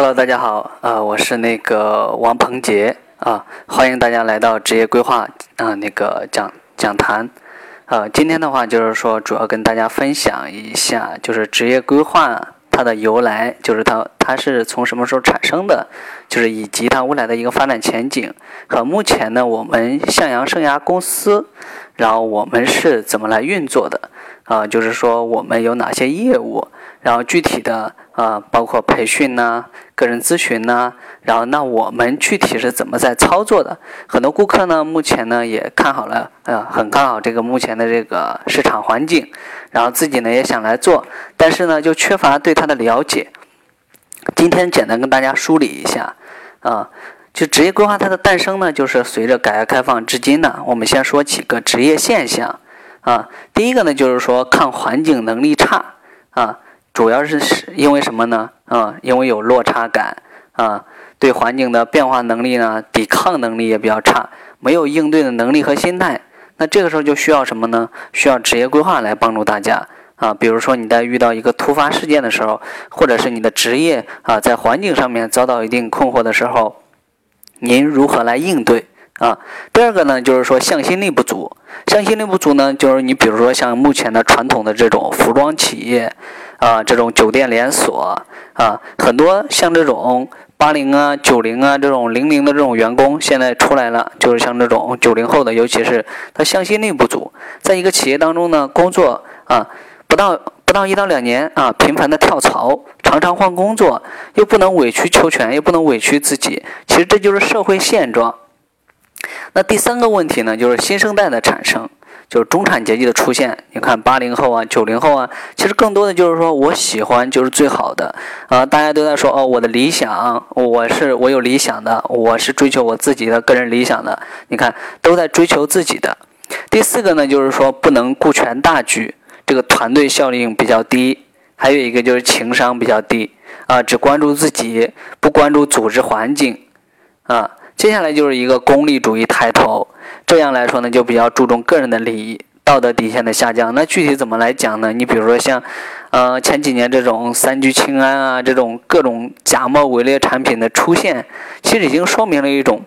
Hello，大家好，呃，我是那个王鹏杰啊，欢迎大家来到职业规划啊那个讲讲坛，呃，今天的话就是说主要跟大家分享一下，就是职业规划它的由来，就是它它是从什么时候产生的，就是以及它未来的一个发展前景和目前呢我们向阳生涯公司，然后我们是怎么来运作的啊，就是说我们有哪些业务。然后具体的啊，包括培训呐、个人咨询呐，然后那我们具体是怎么在操作的？很多顾客呢，目前呢也看好了，呃，很看好这个目前的这个市场环境，然后自己呢也想来做，但是呢就缺乏对它的了解。今天简单跟大家梳理一下，啊，就职业规划它的诞生呢，就是随着改革开放至今呢，我们先说几个职业现象，啊，第一个呢就是说抗环境能力差，啊。主要是是因为什么呢？啊，因为有落差感啊，对环境的变化能力呢，抵抗能力也比较差，没有应对的能力和心态。那这个时候就需要什么呢？需要职业规划来帮助大家啊。比如说你在遇到一个突发事件的时候，或者是你的职业啊在环境上面遭到一定困惑的时候，您如何来应对啊？第二个呢，就是说向心力不足。向心力不足呢，就是你比如说像目前的传统的这种服装企业。啊，这种酒店连锁啊，很多像这种八零啊、九零啊这种零零的这种员工，现在出来了，就是像这种九零后的，尤其是他向心力不足，在一个企业当中呢，工作啊不到不到一到两年啊，频繁的跳槽，常常换工作，又不能委曲求全，又不能委屈自己，其实这就是社会现状。那第三个问题呢，就是新生代的产生。就是中产阶级的出现，你看八零后啊、九零后啊，其实更多的就是说我喜欢就是最好的啊，大家都在说哦，我的理想，我是我有理想的，我是追求我自己的个人理想的，你看都在追求自己的。第四个呢，就是说不能顾全大局，这个团队效应比较低，还有一个就是情商比较低啊，只关注自己，不关注组织环境啊。接下来就是一个功利主义抬头，这样来说呢，就比较注重个人的利益，道德底线的下降。那具体怎么来讲呢？你比如说像，呃，前几年这种三聚氰胺啊，这种各种假冒伪劣产品的出现，其实已经说明了一种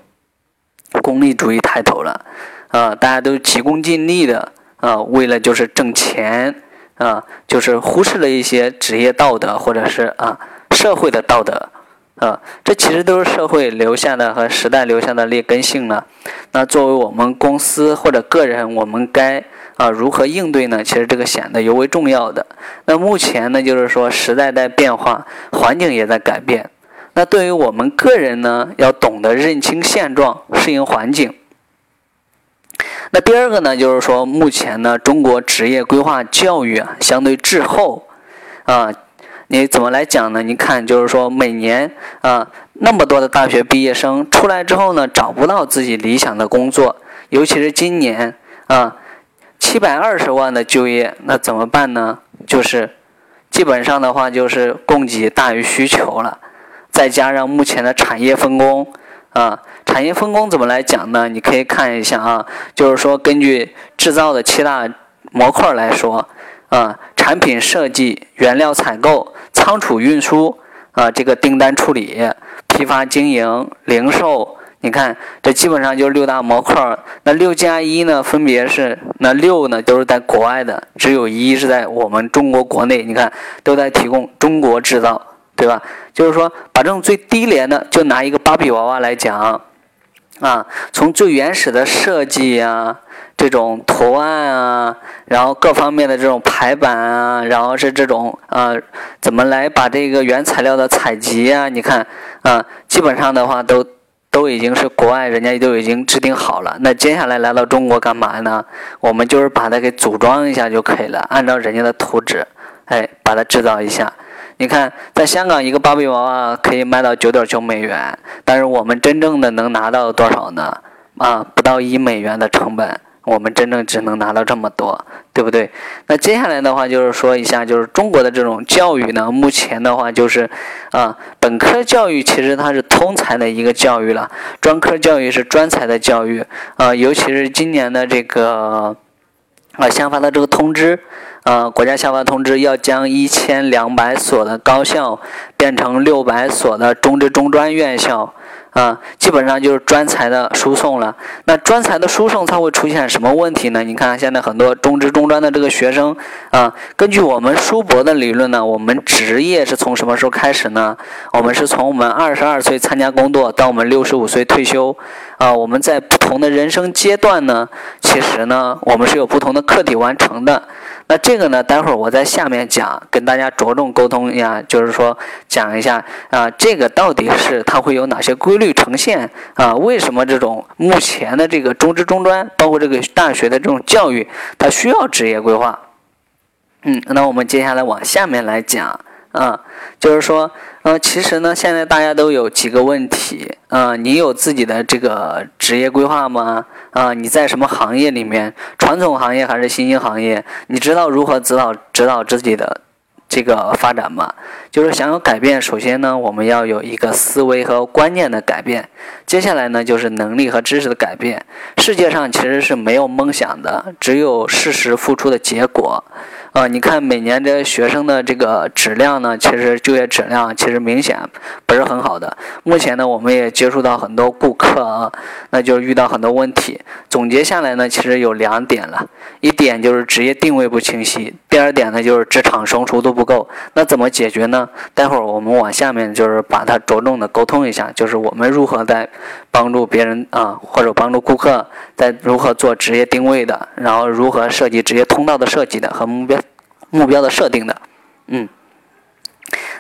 功利主义抬头了。啊，大家都急功近利的啊，为了就是挣钱啊，就是忽视了一些职业道德或者是啊社会的道德。啊，这其实都是社会留下的和时代留下的劣根性了。那作为我们公司或者个人，我们该啊如何应对呢？其实这个显得尤为重要的。那目前呢，就是说时代在变化，环境也在改变。那对于我们个人呢，要懂得认清现状，适应环境。那第二个呢，就是说目前呢，中国职业规划教育啊相对滞后啊。你怎么来讲呢？你看，就是说每年啊，那么多的大学毕业生出来之后呢，找不到自己理想的工作，尤其是今年啊，七百二十万的就业，那怎么办呢？就是基本上的话，就是供给大于需求了，再加上目前的产业分工啊，产业分工怎么来讲呢？你可以看一下啊，就是说根据制造的七大模块来说。啊，产品设计、原料采购、仓储运输啊，这个订单处理、批发经营、零售，你看这基本上就是六大模块。那六加一呢，分别是那六呢都是在国外的，只有一是在我们中国国内。你看都在提供中国制造，对吧？就是说把这种最低廉的，就拿一个芭比娃娃来讲。啊，从最原始的设计呀，这种图案啊，然后各方面的这种排版啊，然后是这种啊，怎么来把这个原材料的采集啊？你看啊，基本上的话都都已经是国外人家都已经制定好了。那接下来来到中国干嘛呢？我们就是把它给组装一下就可以了，按照人家的图纸，哎，把它制造一下。你看，在香港一个芭比娃娃可以卖到九点九美元，但是我们真正的能拿到多少呢？啊，不到一美元的成本，我们真正只能拿到这么多，对不对？那接下来的话就是说一下，就是中国的这种教育呢，目前的话就是，啊，本科教育其实它是通才的一个教育了，专科教育是专才的教育，啊，尤其是今年的这个，啊，下发的这个通知。呃，国家下发通知，要将一千两百所的高校变成六百所的中职中专院校。啊，基本上就是专才的输送了。那专才的输送它会出现什么问题呢？你看现在很多中职中专的这个学生啊，根据我们叔伯的理论呢，我们职业是从什么时候开始呢？我们是从我们二十二岁参加工作到我们六十五岁退休。啊，我们在不同的人生阶段呢，其实呢，我们是有不同的课题完成的。那这个呢，待会儿我在下面讲，跟大家着重沟通一下，就是说讲一下啊，这个到底是它会有哪些规律呈现啊？为什么这种目前的这个中职中专，包括这个大学的这种教育，它需要职业规划？嗯，那我们接下来往下面来讲啊，就是说。呃，其实呢，现在大家都有几个问题。嗯，你有自己的这个职业规划吗？啊，你在什么行业里面？传统行业还是新兴行业？你知道如何指导指导自己的这个发展吗？就是想要改变，首先呢，我们要有一个思维和观念的改变。接下来呢，就是能力和知识的改变。世界上其实是没有梦想的，只有事实付出的结果。啊，你看每年这学生的这个质量呢，其实就业质量其实明显不是很好的。目前呢，我们也接触到很多顾客啊，那就遇到很多问题。总结下来呢，其实有两点了，一点就是职业定位不清晰，第二点呢就是职场成熟度不够。那怎么解决呢？待会儿我们往下面就是把它着重的沟通一下，就是我们如何在帮助别人啊，或者帮助顾客在如何做职业定位的，然后如何设计职业通道的设计的和目标。目标的设定的，嗯，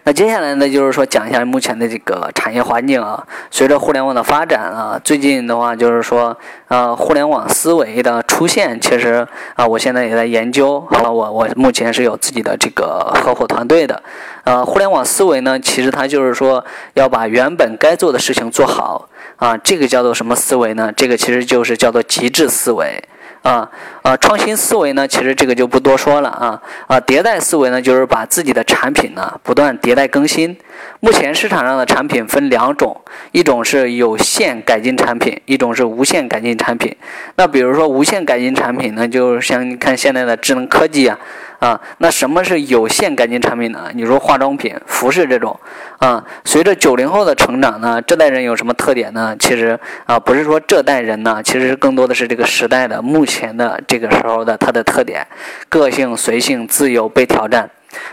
那接下来呢，就是说讲一下目前的这个产业环境啊。随着互联网的发展啊，最近的话就是说，呃，互联网思维的出现，其实啊，我现在也在研究。好了，我我目前是有自己的这个合伙团队的。呃，互联网思维呢，其实它就是说要把原本该做的事情做好啊。这个叫做什么思维呢？这个其实就是叫做极致思维。啊啊，创新思维呢，其实这个就不多说了啊啊，迭代思维呢，就是把自己的产品呢不断迭代更新。目前市场上的产品分两种，一种是有限改进产品，一种是无限改进产品。那比如说无限改进产品呢，就像你看现在的智能科技啊。啊，那什么是有限改进产品呢？你说化妆品、服饰这种，啊，随着九零后的成长呢，这代人有什么特点呢？其实啊，不是说这代人呢，其实更多的是这个时代的目前的这个时候的它的特点，个性、随性、自由、被挑战。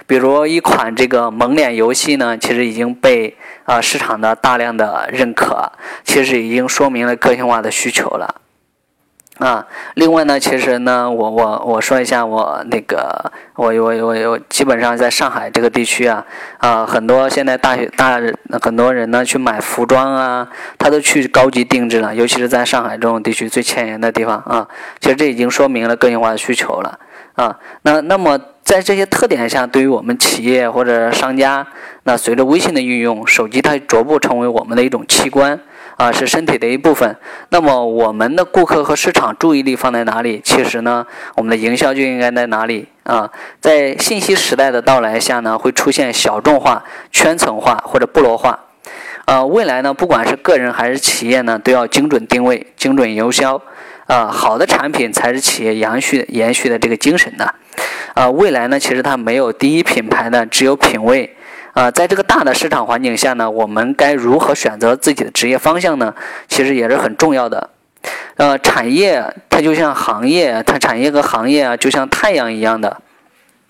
比如一款这个蒙脸游戏呢，其实已经被啊市场的大量的认可，其实已经说明了个性化的需求了。啊，另外呢，其实呢，我我我说一下我那个，我我我我基本上在上海这个地区啊，啊，很多现在大学大很多人呢去买服装啊，他都去高级定制了，尤其是在上海这种地区最前沿的地方啊，其实这已经说明了个性化的需求了啊。那那么在这些特点下，对于我们企业或者商家，那随着微信的运用，手机它逐步成为我们的一种器官。啊，是身体的一部分。那么，我们的顾客和市场注意力放在哪里？其实呢，我们的营销就应该在哪里啊？在信息时代的到来下呢，会出现小众化、圈层化或者部落化。呃，未来呢，不管是个人还是企业呢，都要精准定位、精准营销。啊，好的产品才是企业延续延续的这个精神的。啊，未来呢，其实它没有第一品牌的，只有品味。啊，在这个大的市场环境下呢，我们该如何选择自己的职业方向呢？其实也是很重要的。呃，产业它就像行业，它产业和行业啊，就像太阳一样的。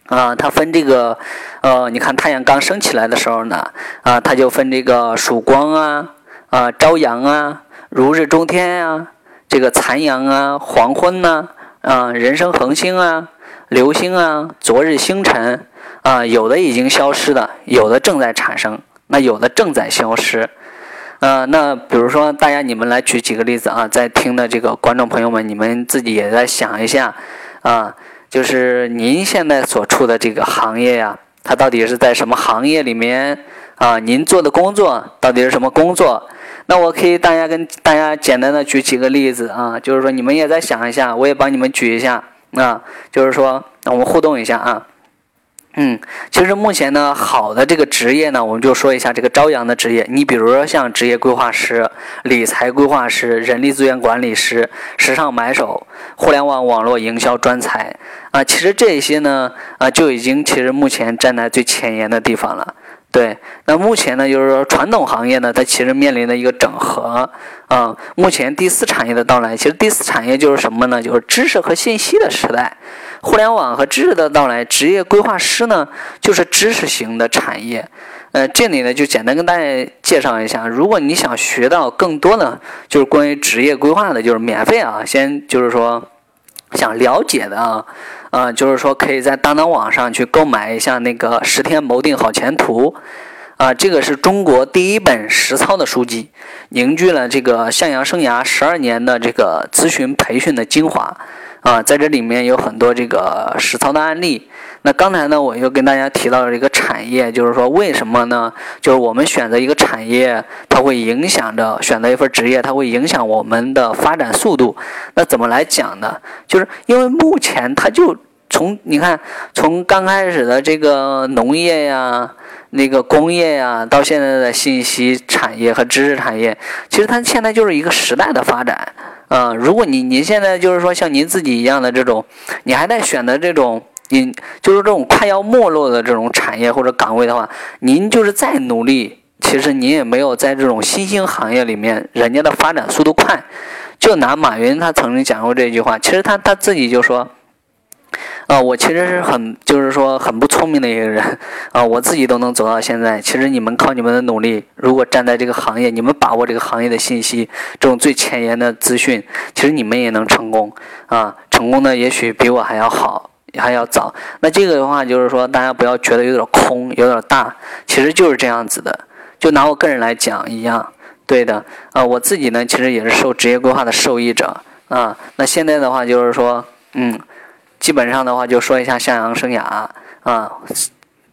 啊，它分这个，呃，你看太阳刚升起来的时候呢，啊，它就分这个曙光啊，啊，朝阳啊，如日中天啊，这个残阳啊，黄昏呐，啊，人生恒星啊，流星啊，昨日星辰。啊，有的已经消失了，有的正在产生，那有的正在消失。呃，那比如说，大家你们来举几个例子啊，在听的这个观众朋友们，你们自己也在想一下啊，就是您现在所处的这个行业呀，它到底是在什么行业里面啊？您做的工作到底是什么工作？那我可以大家跟大家简单的举几个例子啊，就是说你们也在想一下，我也帮你们举一下啊，就是说我们互动一下啊。嗯，其实目前呢，好的这个职业呢，我们就说一下这个朝阳的职业。你比如说像职业规划师、理财规划师、人力资源管理师、时尚买手、互联网网络营销专才啊，其实这些呢，啊，就已经其实目前站在最前沿的地方了。对，那目前呢，就是说传统行业呢，它其实面临的一个整合啊。目前第四产业的到来，其实第四产业就是什么呢？就是知识和信息的时代。互联网和知识的到来，职业规划师呢就是知识型的产业。呃，这里呢就简单跟大家介绍一下，如果你想学到更多的就是关于职业规划的，就是免费啊，先就是说想了解的啊，啊，就是说可以在当当网上去购买一下那个《十天谋定好前途》啊，这个是中国第一本实操的书籍，凝聚了这个向阳生涯十二年的这个咨询培训的精华。啊，在这里面有很多这个实操的案例。那刚才呢，我又跟大家提到了一个产业，就是说为什么呢？就是我们选择一个产业，它会影响着选择一份职业，它会影响我们的发展速度。那怎么来讲呢？就是因为目前它就从你看，从刚开始的这个农业呀、那个工业呀，到现在的信息产业和知识产业，其实它现在就是一个时代的发展。嗯，如果你您现在就是说像您自己一样的这种，你还在选择这种，您就是这种快要没落的这种产业或者岗位的话，您就是再努力，其实您也没有在这种新兴行业里面人家的发展速度快。就拿马云他曾经讲过这句话，其实他他自己就说。啊，我其实是很，就是说很不聪明的一个人啊，我自己都能走到现在。其实你们靠你们的努力，如果站在这个行业，你们把握这个行业的信息，这种最前沿的资讯，其实你们也能成功啊。成功的也许比我还要好，还要早。那这个的话，就是说大家不要觉得有点空，有点大，其实就是这样子的。就拿我个人来讲一样，对的啊，我自己呢，其实也是受职业规划的受益者啊。那现在的话，就是说，嗯。基本上的话，就说一下向阳生涯啊，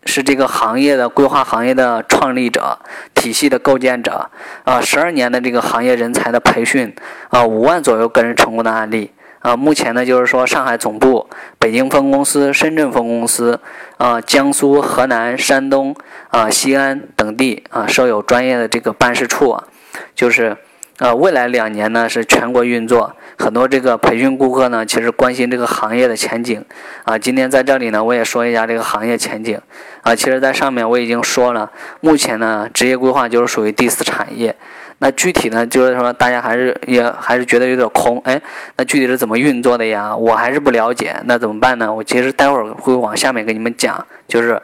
是这个行业的规划行业的创立者，体系的构建者啊，十二年的这个行业人才的培训啊，五万左右个人成功的案例啊。目前呢，就是说上海总部、北京分公司、深圳分公司啊，江苏、河南、山东啊、西安等地啊，设有专业的这个办事处啊，就是。呃，未来两年呢是全国运作，很多这个培训顾客呢，其实关心这个行业的前景。啊，今天在这里呢，我也说一下这个行业前景。啊，其实，在上面我已经说了，目前呢，职业规划就是属于第四产业。那具体呢，就是说大家还是也还是觉得有点空，哎，那具体是怎么运作的呀？我还是不了解，那怎么办呢？我其实待会儿会往下面给你们讲，就是。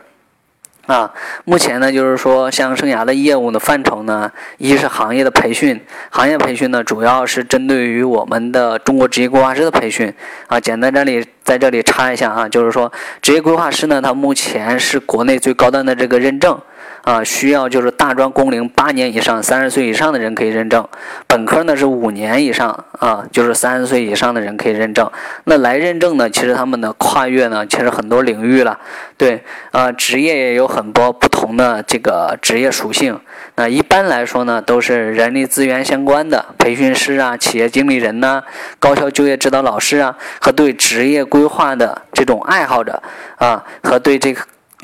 啊，目前呢，就是说像生涯的业务的范畴呢，一是行业的培训，行业培训呢，主要是针对于我们的中国职业规划师的培训。啊，简单这里在这里插一下啊，就是说职业规划师呢，他目前是国内最高端的这个认证。啊，需要就是大专工龄八年以上、三十岁以上的人可以认证，本科呢是五年以上啊，就是三十岁以上的人可以认证。那来认证呢，其实他们的跨越呢，其实很多领域了，对，啊，职业也有很多不同的这个职业属性。那一般来说呢，都是人力资源相关的培训师啊、企业经理人呐、高校就业指导老师啊，和对职业规划的这种爱好者啊，和对这个。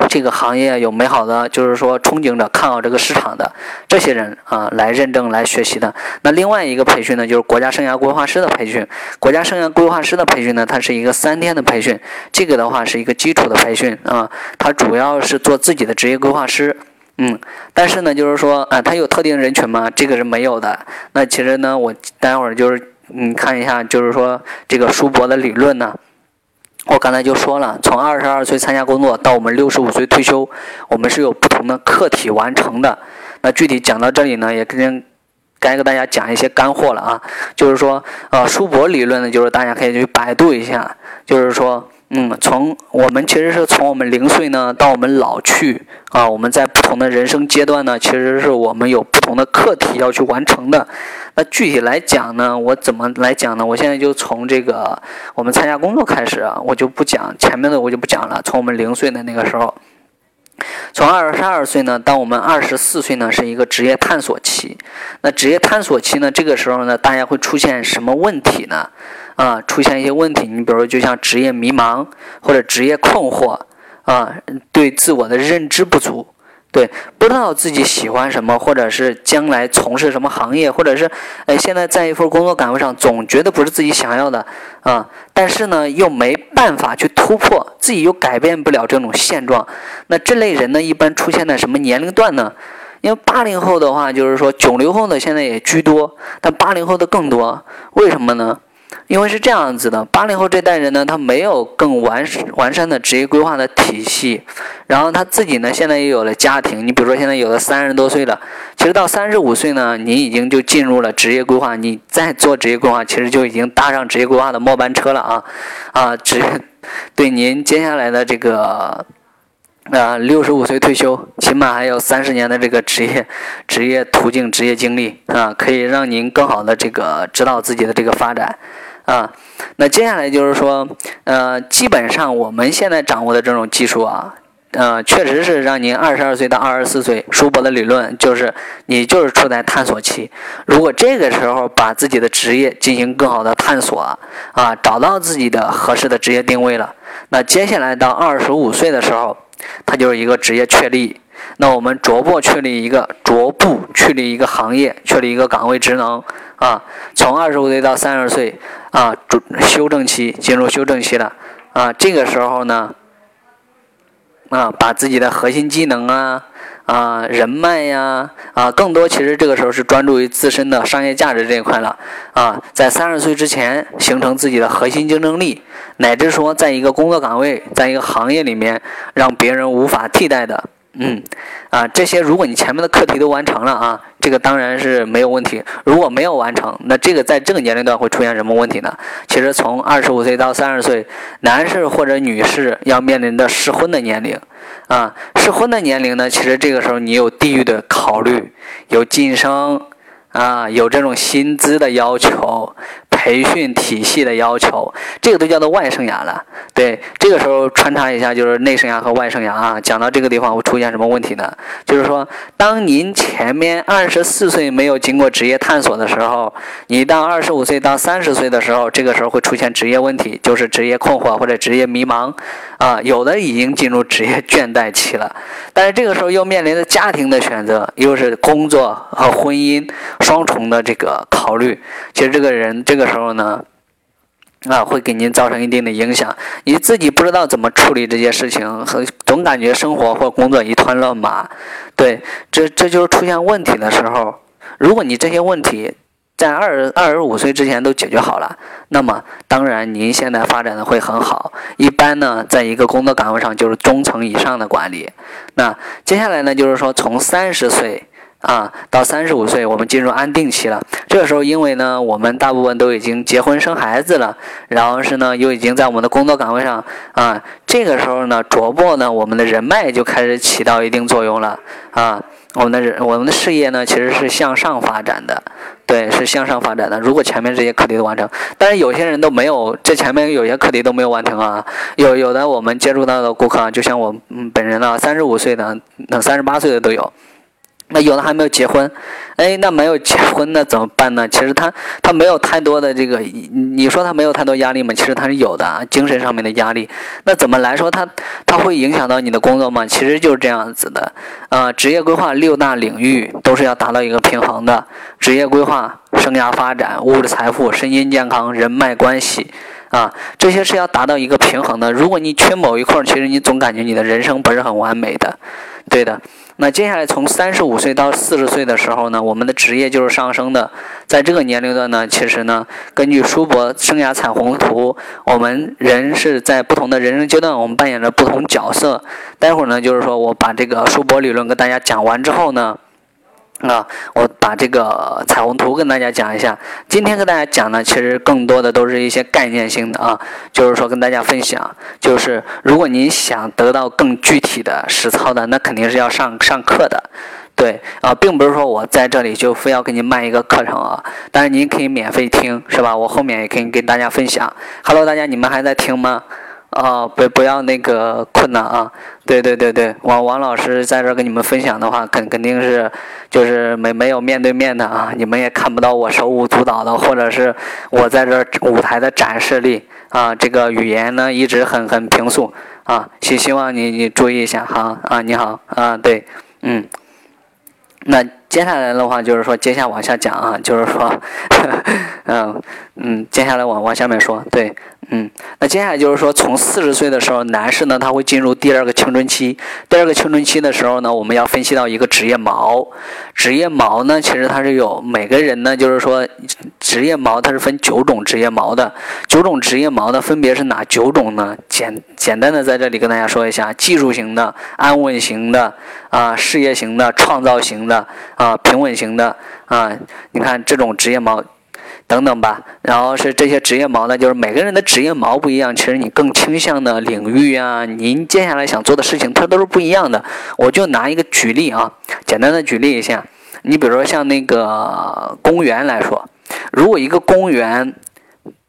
这个行业有美好的，就是说憧憬着看好这个市场的这些人啊，来认证来学习的。那另外一个培训呢，就是国家生涯规划师的培训。国家生涯规划师的培训呢，它是一个三天的培训，这个的话是一个基础的培训啊，它主要是做自己的职业规划师。嗯，但是呢，就是说啊，它有特定人群吗？这个是没有的。那其实呢，我待会儿就是嗯看一下，就是说这个叔伯的理论呢。我刚才就说了，从二十二岁参加工作到我们六十五岁退休，我们是有不同的课题完成的。那具体讲到这里呢，也跟该跟大家讲一些干货了啊，就是说，呃，叔伯理论呢，就是大家可以去百度一下，就是说。嗯，从我们其实是从我们零岁呢到我们老去啊，我们在不同的人生阶段呢，其实是我们有不同的课题要去完成的。那具体来讲呢，我怎么来讲呢？我现在就从这个我们参加工作开始啊，我就不讲前面的，我就不讲了。从我们零岁的那个时候，从二十二岁呢到我们二十四岁呢，是一个职业探索期。那职业探索期呢，这个时候呢，大家会出现什么问题呢？啊，出现一些问题，你比如就像职业迷茫或者职业困惑，啊，对自我的认知不足。对，不知道自己喜欢什么，或者是将来从事什么行业，或者是，呃，现在在一份工作岗位上，总觉得不是自己想要的啊，但是呢，又没办法去突破，自己又改变不了这种现状。那这类人呢，一般出现在什么年龄段呢？因为八零后的话，就是说九零后的现在也居多，但八零后的更多，为什么呢？因为是这样子的，八零后这代人呢，他没有更完完善的职业规划的体系，然后他自己呢，现在也有了家庭。你比如说，现在有了三十多岁了，其实到三十五岁呢，你已经就进入了职业规划，你再做职业规划，其实就已经搭上职业规划的末班车了啊啊！职 对您接下来的这个啊，六十五岁退休，起码还有三十年的这个职业职业途径、职业经历啊，可以让您更好的这个指导自己的这个发展。啊，那接下来就是说，呃，基本上我们现在掌握的这种技术啊，呃，确实是让您二十二岁到二十四岁，舒伯的理论就是你就是处在探索期。如果这个时候把自己的职业进行更好的探索啊，找到自己的合适的职业定位了，那接下来到二十五岁的时候，它就是一个职业确立。那我们逐步确立一个逐步确立一个行业，确立一个岗位职能啊。从二十五岁到三十岁啊，主修正期进入修正期了啊。这个时候呢，啊，把自己的核心技能啊啊人脉呀啊，更多其实这个时候是专注于自身的商业价值这一块了啊。在三十岁之前形成自己的核心竞争力，乃至说在一个工作岗位，在一个行业里面让别人无法替代的。嗯，啊，这些如果你前面的课题都完成了啊，这个当然是没有问题。如果没有完成，那这个在这个年龄段会出现什么问题呢？其实从二十五岁到三十岁，男士或者女士要面临的适婚的年龄，啊，适婚的年龄呢，其实这个时候你有地域的考虑，有晋升。啊，有这种薪资的要求，培训体系的要求，这个都叫做外生涯了。对，这个时候穿插一下，就是内生涯和外生涯啊。讲到这个地方会出现什么问题呢？就是说，当您前面二十四岁没有经过职业探索的时候，你到二十五岁到三十岁的时候，这个时候会出现职业问题，就是职业困惑或者职业迷茫啊。有的已经进入职业倦怠期了，但是这个时候又面临着家庭的选择，又是工作和婚姻。双重的这个考虑，其实这个人这个时候时候呢，啊，会给您造成一定的影响。你自己不知道怎么处理这些事情，和总感觉生活或工作一团乱麻。对，这这就是出现问题的时候。如果你这些问题在二二十五岁之前都解决好了，那么当然您现在发展的会很好。一般呢，在一个工作岗位上就是中层以上的管理。那接下来呢，就是说从三十岁。啊，到三十五岁，我们进入安定期了。这个时候，因为呢，我们大部分都已经结婚生孩子了，然后是呢，又已经在我们的工作岗位上啊。这个时候呢，逐步呢，我们的人脉就开始起到一定作用了啊。我们的人，我们的事业呢，其实是向上发展的，对，是向上发展的。如果前面这些课题都完成，但是有些人都没有，这前面有些课题都没有完成啊。有有的我们接触到的顾客，就像我嗯本人呢，三十五岁的，那三十八岁的都有。那有的还没有结婚，哎，那没有结婚 那怎么办呢？其实他他没有太多的这个，你说他没有太多压力吗？其实他是有的啊，精神上面的压力。那怎么来说他他会影响到你的工作吗？其实就是这样子的，呃，职业规划六大领域都是要达到一个平衡的。职业规划、生涯发展、物质财富、身心健康、人脉关系，啊，这些是要达到一个平衡的。如果你缺某一块，其实你总感觉你的人生不是很完美的，对的。那接下来从三十五岁到四十岁的时候呢，我们的职业就是上升的。在这个年龄段呢，其实呢，根据舒伯生涯彩虹图，我们人是在不同的人生阶段，我们扮演着不同角色。待会儿呢，就是说我把这个舒伯理论跟大家讲完之后呢。啊，我把这个彩虹图跟大家讲一下。今天跟大家讲呢，其实更多的都是一些概念性的啊，就是说跟大家分享，就是如果您想得到更具体的实操的，那肯定是要上上课的，对啊，并不是说我在这里就非要给你卖一个课程啊，但是您可以免费听，是吧？我后面也可以跟大家分享。Hello，大家，你们还在听吗？啊，不不要那个困难啊！对对对对，王王老师在这儿跟你们分享的话，肯肯定是就是没没有面对面的啊，你们也看不到我手舞足蹈的，或者是我在这舞台的展示力啊，这个语言呢一直很很平素啊，希希望你你注意一下哈啊，你好啊，对，嗯，那接下来的话就是说，接下往下讲啊，就是说，嗯 嗯，接下来往往下面说，对。嗯，那接下来就是说，从四十岁的时候，男士呢他会进入第二个青春期。第二个青春期的时候呢，我们要分析到一个职业锚。职业锚呢，其实它是有每个人呢，就是说职业锚它是分九种职业锚的。九种职业锚呢，分别是哪九种呢？简简单的在这里跟大家说一下：技术型的、安稳型的、啊事业型的、创造型的、啊啊平稳型的啊。你看这种职业锚。等等吧，然后是这些职业锚呢，就是每个人的职业锚不一样，其实你更倾向的领域啊，您接下来想做的事情，它都是不一样的。我就拿一个举例啊，简单的举例一下，你比如说像那个公务员来说，如果一个公务员，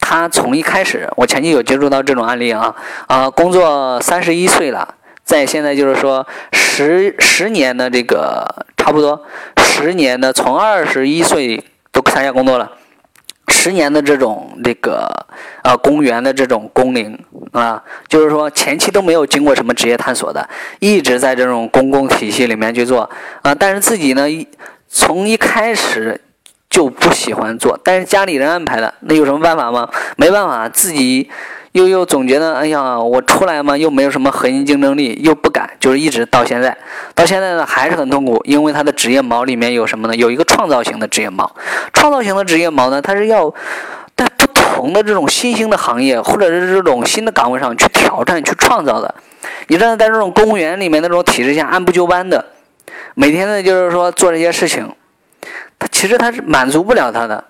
他从一开始，我前期有接触到这种案例啊，啊，工作三十一岁了，在现在就是说十十年的这个差不多十年的，从二十一岁都参加工作了。十年的这种这个呃公务员的这种工龄啊，就是说前期都没有经过什么职业探索的，一直在这种公共体系里面去做啊，但是自己呢一从一开始就不喜欢做，但是家里人安排的，那有什么办法吗？没办法，自己。又又总觉得，哎呀，我出来嘛，又没有什么核心竞争力，又不敢，就是一直到现在，到现在呢还是很痛苦，因为他的职业锚里面有什么呢？有一个创造型的职业锚，创造型的职业锚呢，它是要在不同的这种新兴的行业或者是这种新的岗位上去挑战、去创造的。你知道，在这种公务员里面那种体制下按部就班的，每天呢就是说做这些事情，他其实他是满足不了他的，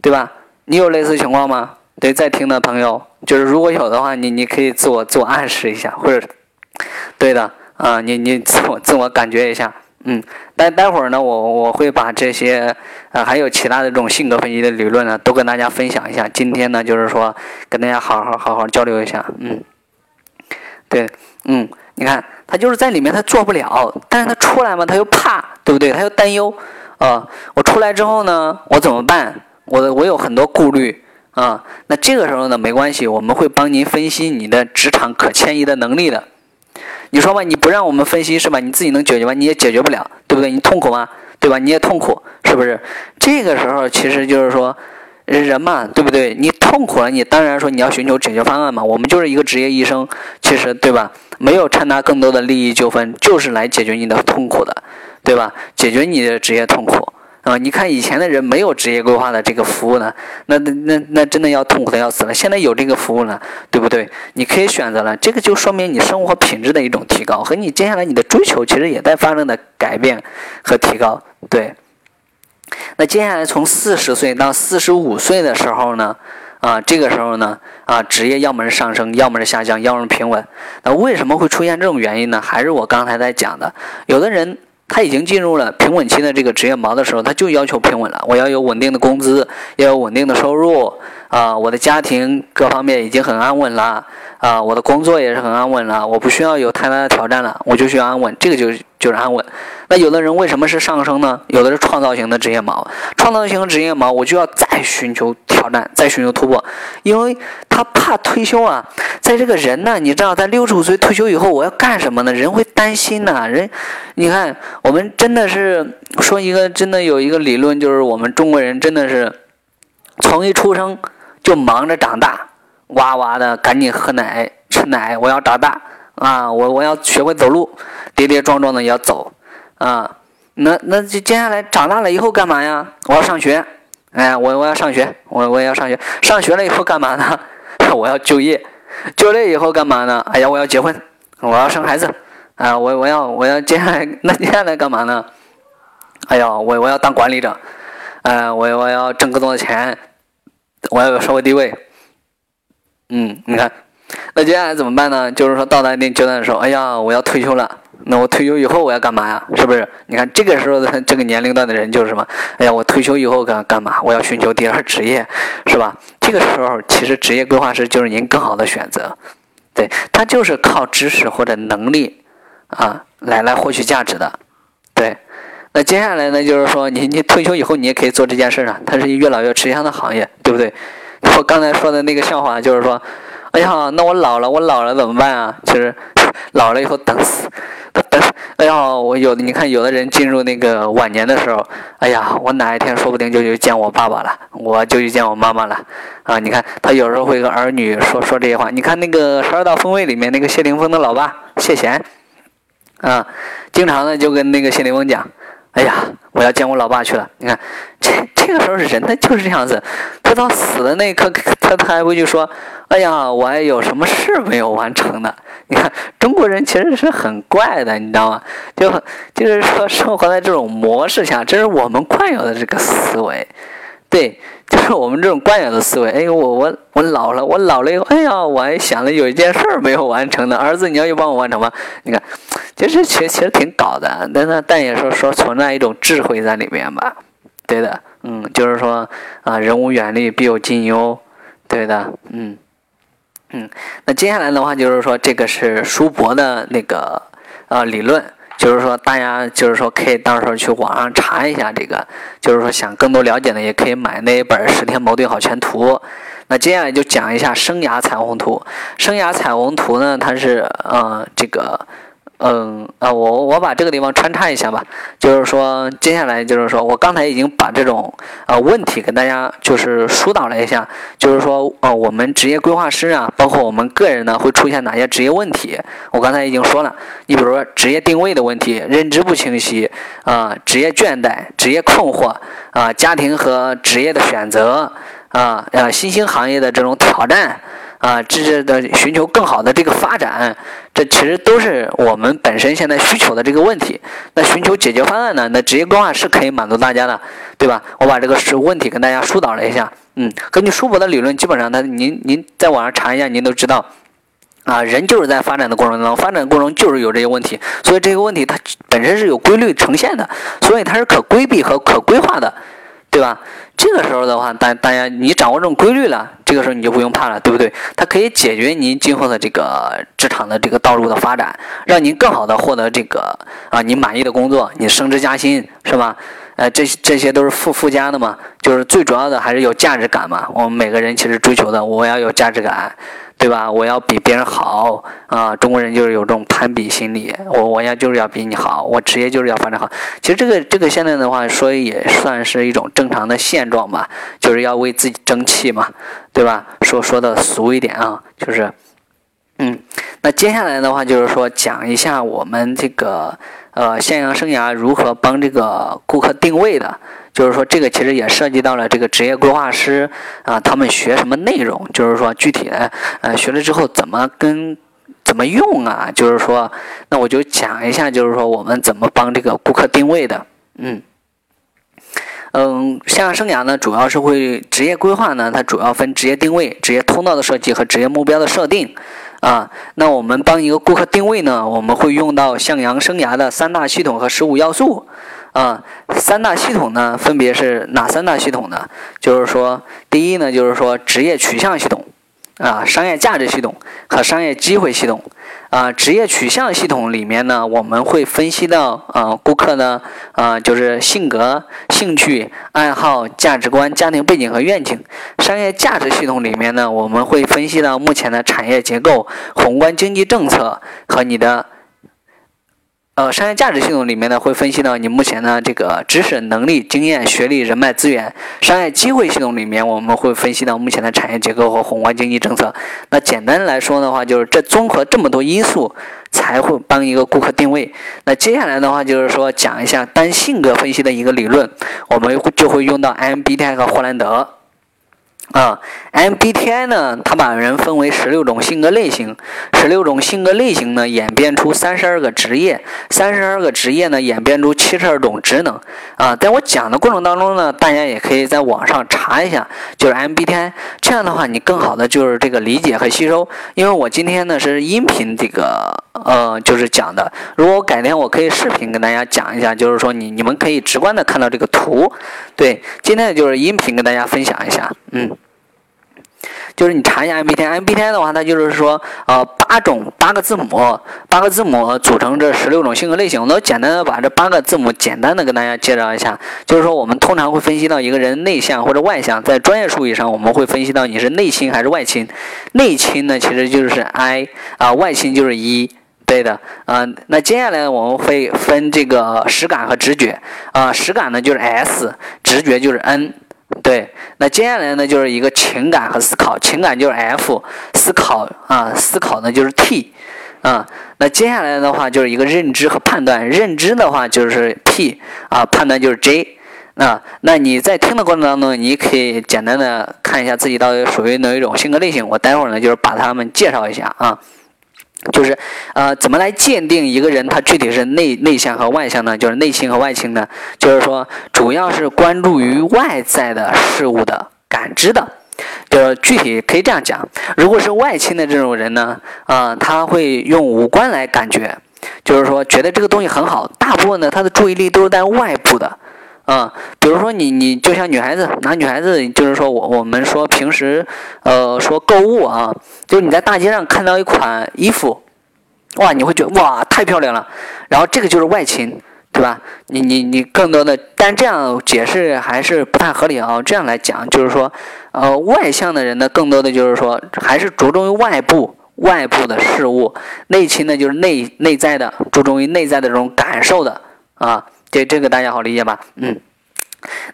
对吧？你有类似情况吗？对，在听的朋友，就是如果有的话，你你可以自我自我暗示一下，或者，对的啊，你你自我自我感觉一下，嗯，待待会儿呢，我我会把这些啊，还有其他的这种性格分析的理论呢，都跟大家分享一下。今天呢，就是说跟大家好好好好交流一下，嗯，对，嗯，你看他就是在里面他做不了，但是他出来嘛，他又怕，对不对？他又担忧啊，我出来之后呢，我怎么办？我我有很多顾虑。啊，那这个时候呢，没关系，我们会帮您分析你的职场可迁移的能力的。你说吧，你不让我们分析是吧？你自己能解决吗？你也解决不了，对不对？你痛苦吗？对吧？你也痛苦，是不是？这个时候其实就是说，人嘛，对不对？你痛苦了，你当然说你要寻求解决方案嘛。我们就是一个职业医生，其实对吧？没有掺杂更多的利益纠纷，就是来解决你的痛苦的，对吧？解决你的职业痛苦。啊，你看以前的人没有职业规划的这个服务呢，那那那那真的要痛苦的要死了。现在有这个服务了，对不对？你可以选择了，这个就说明你生活品质的一种提高，和你接下来你的追求其实也在发生的改变和提高。对。那接下来从四十岁到四十五岁的时候呢，啊，这个时候呢，啊，职业要么是上升，要么是下降，要么是平稳。那为什么会出现这种原因呢？还是我刚才在讲的，有的人。他已经进入了平稳期的这个职业锚的时候，他就要求平稳了。我要有稳定的工资，要有稳定的收入啊！我的家庭各方面已经很安稳了啊！我的工作也是很安稳了，我不需要有太大的挑战了，我就需要安稳。这个就就是安稳。那有的人为什么是上升呢？有的是创造型的职业锚，创造型职业锚，我就要再寻求挑战，再寻求突破，因为他怕退休啊。在这个人呢，你知道，在六十五岁退休以后，我要干什么呢？人会担心呐。人，你看，我们真的是说一个，真的有一个理论，就是我们中国人真的是从一出生就忙着长大，哇哇的赶紧喝奶吃奶，我要长大啊，我我要学会走路，跌跌撞撞的要走。啊，那那接接下来长大了以后干嘛呀？我要上学，哎，我我要上学，我我也要上学。上学了以后干嘛呢？我要就业，就业以后干嘛呢？哎呀，我要结婚，我要生孩子，啊，我我要我要接下来那 接下来干嘛呢？哎呀，我我要当管理者，呃，我我要挣更多的钱，我要有社会地位。嗯，你看，那接下来怎么办呢？就是说到达一定阶段的时候，哎呀，我要退休了。那我退休以后我要干嘛呀？是不是？你看这个时候的 这个年龄段的人就是什么？哎呀，我退休以后干干嘛？我要寻求第二职业，是吧？这个时候其实职业规划师就是您更好的选择，对他就是靠知识或者能力啊来来获取价值的，那接下来呢，就是说你你退休以后你也可以做这件事啊，它是越老越吃香的行业，对不对？我刚才说的那个笑话就是说。哎呀，那我老了，我老了怎么办啊？其实老了以后等死，等，哎呀，我有的你看，有的人进入那个晚年的时候，哎呀，我哪一天说不定就去见我爸爸了，我就去见我妈妈了，啊，你看他有时候会跟儿女说说这些话，你看那个《十二道锋味》里面那个谢霆锋的老爸谢贤，啊，经常呢就跟那个谢霆锋讲。哎呀，我要见我老爸去了。你看，这这个时候人，他就是这样子。他到死的那一刻，他他还会去说：“哎呀，我还有什么事没有完成呢？”你看，中国人其实是很怪的，你知道吗？就就是说，生活在这种模式下，这是我们惯有的这个思维。对，就是我们这种惯有的思维。哎，我我我老了，我老了以后，哎呀，我还想了有一件事儿没有完成呢，儿子，你要去帮我完成吗？你看。其实，其实其实挺搞的，但是但也说说存在一种智慧在里面吧，对的，嗯，就是说啊，人无远虑，必有近忧，对的，嗯嗯。那接下来的话就是说，这个是叔伯的那个呃理论，就是说大家就是说可以到时候去网上查一下这个，就是说想更多了解的也可以买那一本《十天谋定好全图》。那接下来就讲一下生涯彩虹图。生涯彩虹图呢，它是嗯这个。嗯啊，我我把这个地方穿插一下吧，就是说，接下来就是说我刚才已经把这种呃问题跟大家就是疏导了一下，就是说呃我们职业规划师啊，包括我们个人呢会出现哪些职业问题，我刚才已经说了，你比如说职业定位的问题，认知不清晰啊，职业倦怠、职业困惑啊，家庭和职业的选择啊，呃新兴行业的这种挑战。啊，这是的，寻求更好的这个发展，这其实都是我们本身现在需求的这个问题。那寻求解决方案呢？那职业规划是可以满足大家的，对吧？我把这个是问题跟大家疏导了一下。嗯，根据舒伯的理论，基本上他您您在网上查一下，您都知道，啊，人就是在发展的过程当中，发展过程就是有这些问题，所以这个问题它本身是有规律呈现的，所以它是可规避和可规划的。对吧？这个时候的话，大大家你掌握这种规律了，这个时候你就不用怕了，对不对？它可以解决您今后的这个职场的这个道路的发展，让您更好的获得这个啊您满意的工作，你升职加薪，是吧？呃，这这些都是附附加的嘛，就是最主要的还是有价值感嘛。我们每个人其实追求的，我要有价值感。对吧？我要比别人好啊！中国人就是有这种攀比心理，我我要就是要比你好，我职业就是要发展好。其实这个这个现在的话说也算是一种正常的现状吧，就是要为自己争气嘛，对吧？说说的俗一点啊，就是，嗯，那接下来的话就是说讲一下我们这个呃向阳生涯如何帮这个顾客定位的。就是说，这个其实也涉及到了这个职业规划师啊，他们学什么内容？就是说，具体的呃，学了之后怎么跟怎么用啊？就是说，那我就讲一下，就是说我们怎么帮这个顾客定位的。嗯嗯，向上生涯呢，主要是会职业规划呢，它主要分职业定位、职业通道的设计和职业目标的设定啊。那我们帮一个顾客定位呢，我们会用到向阳生涯的三大系统和十五要素。啊，三大系统呢，分别是哪三大系统呢？就是说，第一呢，就是说职业取向系统，啊，商业价值系统和商业机会系统。啊，职业取向系统里面呢，我们会分析到，啊，顾客呢，啊，就是性格、兴趣、爱好、价值观、家庭背景和愿景。商业价值系统里面呢，我们会分析到目前的产业结构、宏观经济政策和你的。呃，商业价值系统里面呢，会分析到你目前的这个知识、能力、经验、学历、人脉资源。商业机会系统里面，我们会分析到目前的产业结构和宏观经济政策。那简单来说的话，就是这综合这么多因素，才会帮一个顾客定位。那接下来的话，就是说讲一下单性格分析的一个理论，我们就会用到 MBTI 和霍兰德。啊，MBTI 呢，它把人分为十六种性格类型，十六种性格类型呢，演变出三十二个职业，三十二个职业呢，演变出七十二种职能。啊，在我讲的过程当中呢，大家也可以在网上查一下，就是 MBTI，这样的话，你更好的就是这个理解和吸收。因为我今天呢是音频这个，呃，就是讲的，如果改天我可以视频跟大家讲一下，就是说你你们可以直观的看到这个图。对，今天就是音频跟大家分享一下，嗯。就是你查一下 MBTI，MBTI 的话，它就是说，呃，八种八个字母，八个字母组成这十六种性格类型。我都简单的把这八个字母简单的跟大家介绍一下。就是说，我们通常会分析到一个人内向或者外向，在专业术语上，我们会分析到你是内倾还是外倾。内倾呢，其实就是 I 啊，外倾就是 E。对的，啊，那接下来我们会分这个实感和直觉，啊，实感呢就是 S，直觉就是 N，对，那接下来呢就是一个情感和思考，情感就是 F，思考啊，思考呢就是 T，啊，那接下来的话就是一个认知和判断，认知的话就是 P，啊，判断就是 J，那那你在听的过程当中，你可以简单的看一下自己到底属于哪一种性格类型，我待会儿呢就是把他们介绍一下啊。就是，呃，怎么来鉴定一个人他具体是内内向和外向呢？就是内倾和外倾呢？就是说，主要是关注于外在的事物的感知的。就是具体可以这样讲，如果是外倾的这种人呢，啊，他会用五官来感觉，就是说觉得这个东西很好。大部分呢，他的注意力都是在外部的，啊，比如说你你就像女孩子，拿女孩子就是说我我们说平时，呃，说购物啊，就是你在大街上看到一款衣服。哇，你会觉得哇太漂亮了，然后这个就是外勤，对吧？你你你更多的，但这样解释还是不太合理啊。这样来讲，就是说，呃，外向的人呢，更多的就是说，还是着重于外部外部的事物；内勤呢，就是内内在的，注重于内在的这种感受的啊。这这个大家好理解吧？嗯。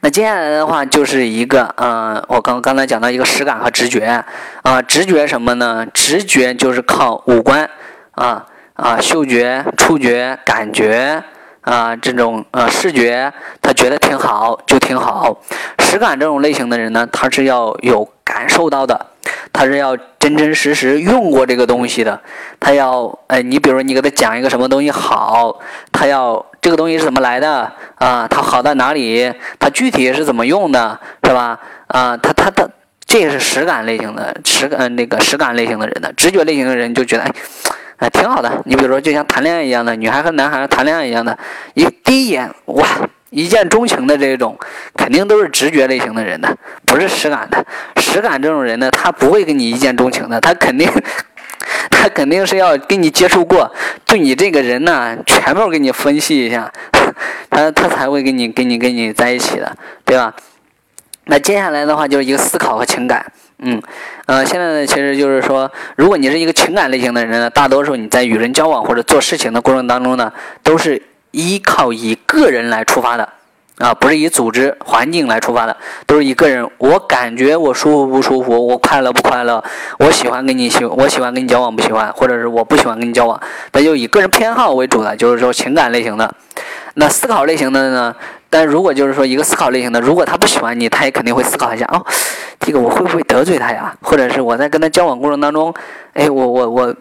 那接下来的话就是一个，嗯，我刚刚才讲到一个实感和直觉啊，直觉什么呢？直觉就是靠五官。啊啊，嗅觉、触觉、感觉啊，这种呃视觉，他觉得挺好就挺好。实感这种类型的人呢，他是要有感受到的，他是要真真实实用过这个东西的。他要，哎，你比如说你给他讲一个什么东西好，他要这个东西是怎么来的啊？它好在哪里？它具体是怎么用的，是吧？啊，他他他，这个是实感类型的实感那个实感类型的人的，直觉类型的人就觉得哎。哎，挺好的。你比如说，就像谈恋爱一样的，女孩和男孩谈恋爱一样的，一第一眼哇，一见钟情的这种，肯定都是直觉类型的人的，不是实感的。实感这种人呢，他不会跟你一见钟情的，他肯定，他肯定是要跟你接触过，对你这个人呢，全部给你分析一下，他他才会跟你跟你跟你在一起的，对吧？那接下来的话就是一个思考和情感。嗯，呃，现在呢，其实就是说，如果你是一个情感类型的人呢，大多数你在与人交往或者做事情的过程当中呢，都是依靠以个人来出发的，啊，不是以组织环境来出发的，都是以个人，我感觉我舒服不舒服，我快乐不快乐，我喜欢跟你喜，我喜欢跟你交往不喜欢，或者是我不喜欢跟你交往，那就以个人偏好为主的，就是说情感类型的。那思考类型的呢？但如果就是说一个思考类型的，如果他不喜欢你，他也肯定会思考一下哦，这个我会不会得罪他呀？或者是我在跟他交往过程当中，哎，我我我，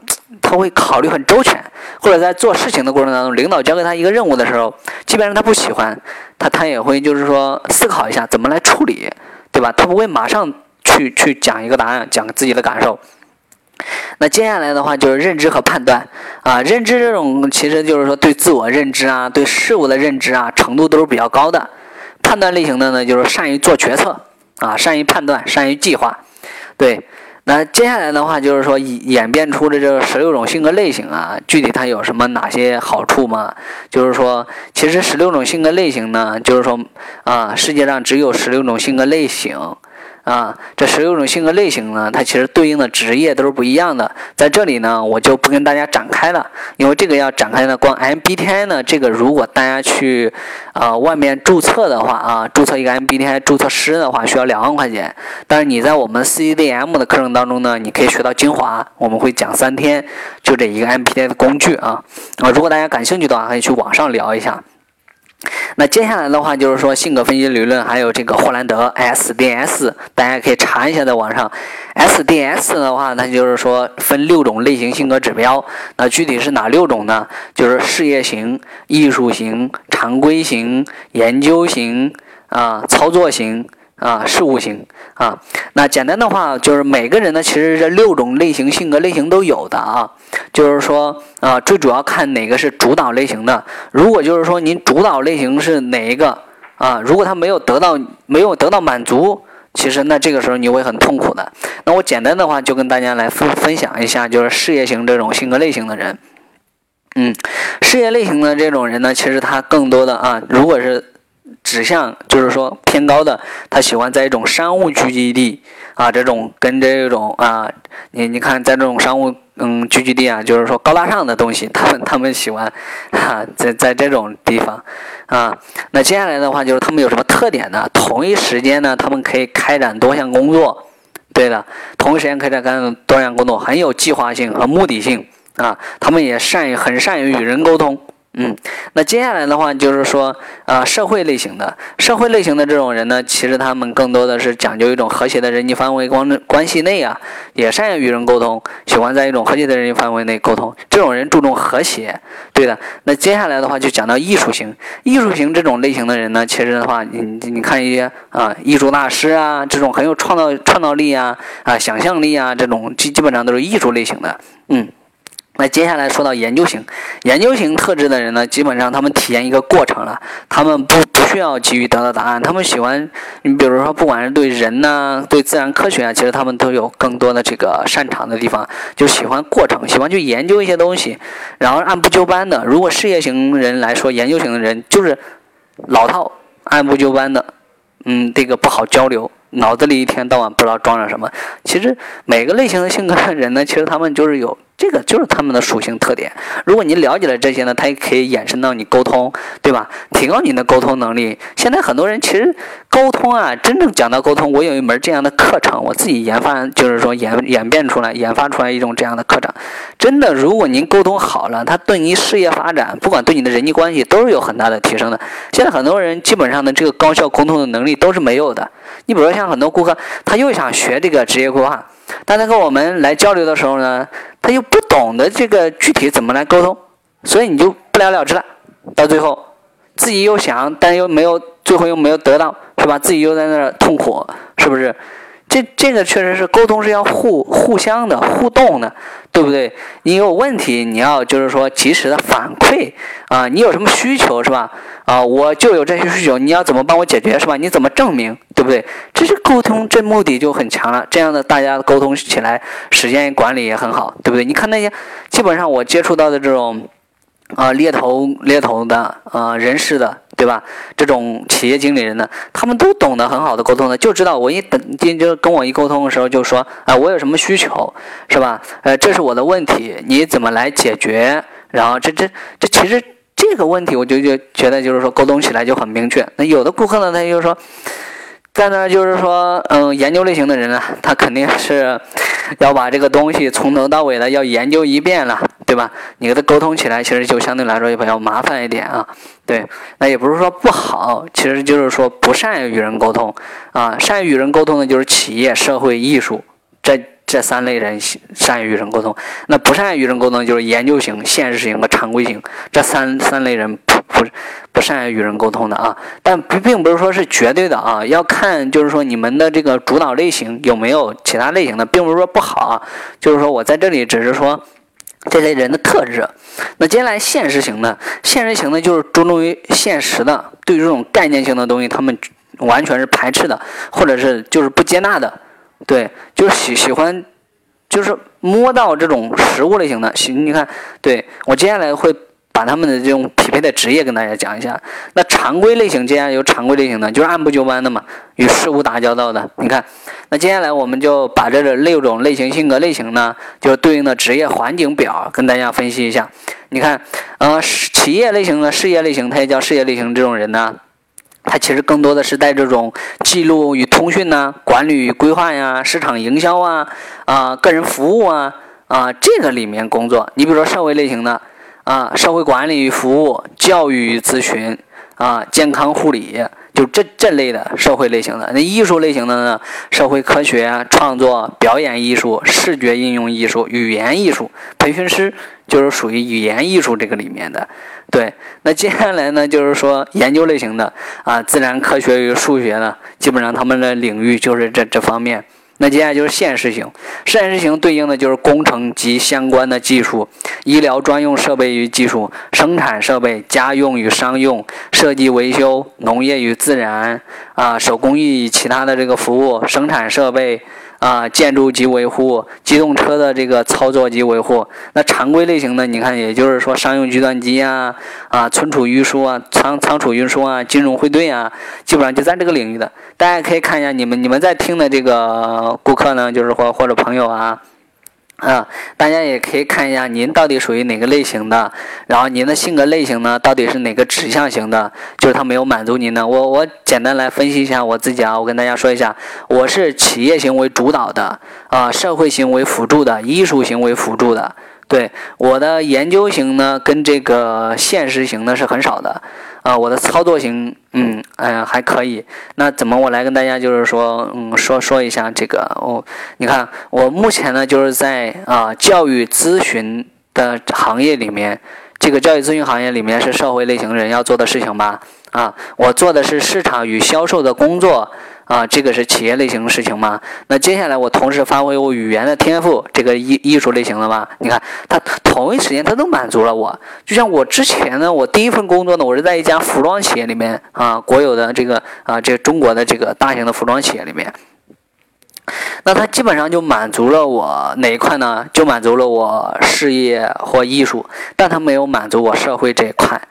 他会考虑很周全，或者在做事情的过程当中，领导交给他一个任务的时候，即便是他不喜欢，他他也会就是说思考一下怎么来处理，对吧？他不会马上去去讲一个答案，讲自己的感受。那接下来的话就是认知和判断啊，认知这种其实就是说对自我认知啊，对事物的认知啊程度都是比较高的。判断类型的呢，就是善于做决策啊，善于判断，善于计划。对，那接下来的话就是说演演变出的这十六种性格类型啊，具体它有什么哪些好处吗？就是说，其实十六种性格类型呢，就是说啊，世界上只有十六种性格类型。啊，这十六种性格类型呢，它其实对应的职业都是不一样的。在这里呢，我就不跟大家展开了，因为这个要展开呢，光 MBTI 呢，这个如果大家去啊外面注册的话啊，注册一个 MBTI 注册师的话，需要两万块钱。但是你在我们 CDM 的课程当中呢，你可以学到精华，我们会讲三天，就这一个 MBTI 的工具啊啊，如果大家感兴趣的话，可以去网上聊一下。那接下来的话就是说性格分析理论，还有这个霍兰德 SDS，大家可以查一下在网上。SDS 的话，那就是说分六种类型性格指标。那具体是哪六种呢？就是事业型、艺术型、常规型、研究型啊、操作型。啊，事物型啊，那简单的话就是每个人呢，其实这六种类型性格类型都有的啊，就是说啊，最主要看哪个是主导类型的。如果就是说您主导类型是哪一个啊，如果他没有得到没有得到满足，其实那这个时候你会很痛苦的。那我简单的话就跟大家来分分享一下，就是事业型这种性格类型的人，嗯，事业类型的这种人呢，其实他更多的啊，如果是。指向就是说偏高的，他喜欢在一种商务聚集地啊，这种跟这种啊，你你看在这种商务嗯聚集地啊，就是说高大上的东西，他们他们喜欢啊，在在这种地方啊。那接下来的话就是他们有什么特点呢？同一时间呢，他们可以开展多项工作，对的，同一时间开展多项工作，很有计划性和目的性啊。他们也善于很善于与人沟通。嗯，那接下来的话就是说，呃，社会类型的，社会类型的这种人呢，其实他们更多的是讲究一种和谐的人际范围关关系内啊，也善于与人沟通，喜欢在一种和谐的人际范围内沟通。这种人注重和谐，对的。那接下来的话就讲到艺术型，艺术型这种类型的人呢，其实的话，你你看一些啊，艺术大师啊，这种很有创造创造力啊，啊，想象力啊，这种基基本上都是艺术类型的，嗯。那接下来说到研究型，研究型特质的人呢，基本上他们体验一个过程了，他们不不需要急于得到答案，他们喜欢，你比如说，不管是对人呢，对自然科学啊，其实他们都有更多的这个擅长的地方，就喜欢过程，喜欢去研究一些东西，然后按部就班的。如果事业型人来说，研究型的人就是老套，按部就班的，嗯，这个不好交流。脑子里一天到晚不知道装着什么。其实每个类型的性格的人呢，其实他们就是有这个，就是他们的属性特点。如果您了解了这些呢，它也可以延伸到你沟通，对吧？提高你的沟通能力。现在很多人其实沟通啊，真正讲到沟通，我有一门这样的课程，我自己研发，就是说演演变出来、研发出来一种这样的课程。真的，如果您沟通好了，它对你事业发展，不管对你的人际关系，都是有很大的提升的。现在很多人基本上的这个高效沟通的能力都是没有的。你比如说像很多顾客，他又想学这个职业规划，但他跟我们来交流的时候呢，他又不懂得这个具体怎么来沟通，所以你就不了了之了。到最后，自己又想，但又没有，最后又没有得到，是吧？自己又在那儿痛苦，是不是？这这个确实是沟通是要互互相的互动的，对不对？你有问题，你要就是说及时的反馈啊，你有什么需求是吧？啊，我就有这些需求，你要怎么帮我解决是吧？你怎么证明，对不对？这是沟通，这目的就很强了。这样的大家沟通起来，时间管理也很好，对不对？你看那些基本上我接触到的这种。啊，猎头猎头的，啊，人事的，对吧？这种企业经理人呢，他们都懂得很好的沟通的，就知道我一等，就跟我一沟通的时候就说，啊，我有什么需求，是吧？呃，这是我的问题，你怎么来解决？然后这这这其实这个问题，我就就觉得就是说沟通起来就很明确。那有的顾客呢，他就是说。在那就是说，嗯，研究类型的人呢，他肯定是要把这个东西从头到尾的要研究一遍了，对吧？你跟他沟通起来，其实就相对来说也比较麻烦一点啊。对，那也不是说不好，其实就是说不善于与人沟通啊。善于与人沟通的就是企业、社会、艺术这这三类人善于与人沟通。那不善于与人沟通就是研究型、现实型和常规型这三三类人。不是不善于与人沟通的啊，但并并不是说是绝对的啊，要看就是说你们的这个主导类型有没有其他类型的，并不是说不好啊，就是说我在这里只是说这类人的特质。那接下来现实型的，现实型的就是注重于现实的，对于这种概念性的东西，他们完全是排斥的，或者是就是不接纳的，对，就是喜喜欢就是摸到这种实物类型的。行，你看，对我接下来会。把他们的这种匹配的职业跟大家讲一下。那常规类型，接下来有常规类型的，就是按部就班的嘛，与事物打交道的。你看，那接下来我们就把这六种类型性格类型呢，就对应的职业环境表跟大家分析一下。你看，呃，企业类型的事业类型，它也叫事业类型这种人呢，他其实更多的是在这种记录与通讯呐、管理与规划呀、市场营销啊、啊个人服务啊啊这个里面工作。你比如说社会类型的。啊，社会管理与服务、教育与咨询，啊，健康护理，就这这类的社会类型的。那艺术类型的呢？社会科学、创作、表演艺术、视觉应用艺术、语言艺术。培训师就是属于语言艺术这个里面的。对，那接下来呢，就是说研究类型的啊，自然科学与数学呢，基本上他们的领域就是这这方面。那接下来就是现实型，现实型对应的就是工程及相关的技术，医疗专用设备与技术、生产设备、家用与商用、设计维修、农业与自然啊、手工艺与其他的这个服务、生产设备。啊，建筑及维护，机动车的这个操作及维护。那常规类型的，你看，也就是说商用计算机啊，啊，存储运输啊，仓仓储运输啊，金融汇兑啊，基本上就在这个领域的。大家可以看一下，你们你们在听的这个顾客呢，就是或或者朋友啊。啊，大家也可以看一下您到底属于哪个类型的，然后您的性格类型呢，到底是哪个指向型的？就是他没有满足您的。我我简单来分析一下我自己啊，我跟大家说一下，我是企业型为主导的，啊，社会型为辅助的，艺术型为辅助的。对我的研究型呢，跟这个现实型呢是很少的，啊，我的操作型，嗯，哎还可以。那怎么我来跟大家就是说，嗯，说说一下这个，哦，你看我目前呢就是在啊教育咨询的行业里面，这个教育咨询行业里面是社会类型人要做的事情吧？啊，我做的是市场与销售的工作。啊，这个是企业类型的事情吗？那接下来我同时发挥我语言的天赋，这个艺艺术类型的吧？你看，它同一时间它都满足了我。就像我之前呢，我第一份工作呢，我是在一家服装企业里面啊，国有的这个啊，这个中国的这个大型的服装企业里面。那它基本上就满足了我哪一块呢？就满足了我事业或艺术，但它没有满足我社会这一块。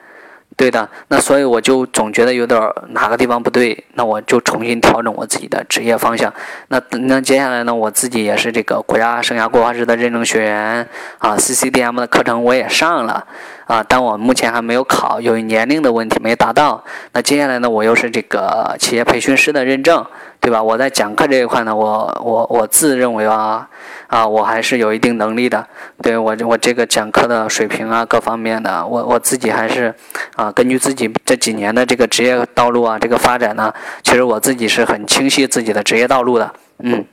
对的，那所以我就总觉得有点哪个地方不对，那我就重新调整我自己的职业方向。那那接下来呢，我自己也是这个国家生涯规划师的认证学员啊，CCDM 的课程我也上了啊，但我目前还没有考，由于年龄的问题没达到。那接下来呢，我又是这个企业培训师的认证。对吧？我在讲课这一块呢，我我我自认为啊啊，我还是有一定能力的。对我我这个讲课的水平啊，各方面的，我我自己还是啊，根据自己这几年的这个职业道路啊，这个发展呢，其实我自己是很清晰自己的职业道路的。嗯，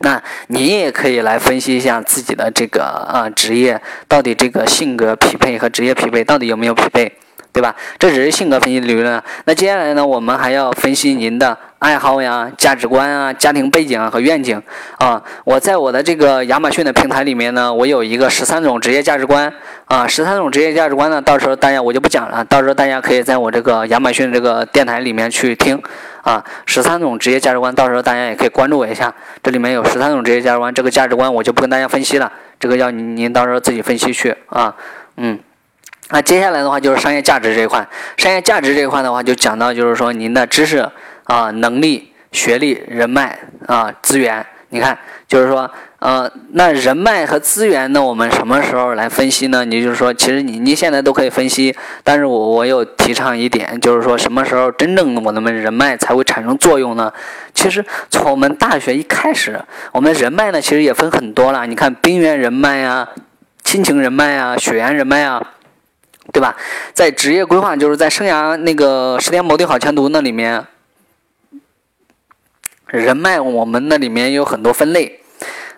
那你也可以来分析一下自己的这个啊职业到底这个性格匹配和职业匹配到底有没有匹配。对吧？这只是性格分析理论。那接下来呢，我们还要分析您的爱好呀、价值观啊、家庭背景啊和愿景啊。我在我的这个亚马逊的平台里面呢，我有一个十三种职业价值观啊。十三种职业价值观呢，到时候大家我就不讲了，到时候大家可以在我这个亚马逊这个电台里面去听啊。十三种职业价值观，到时候大家也可以关注我一下，这里面有十三种职业价值观，这个价值观我就不跟大家分析了，这个要您您到时候自己分析去啊，嗯。那接下来的话就是商业价值这一块，商业价值这一块的话就讲到就是说您的知识啊、能力、学历、人脉啊、资源。你看，就是说，呃，那人脉和资源呢，我们什么时候来分析呢？你就是说，其实你你现在都可以分析，但是我我有提倡一点，就是说什么时候真正我们人脉才会产生作用呢？其实从我们大学一开始，我们人脉呢，其实也分很多了。你看，兵源人脉啊，亲情人脉啊，血缘人脉啊。对吧？在职业规划，就是在生涯那个十天谋定好前途那里面，人脉我们那里面有很多分类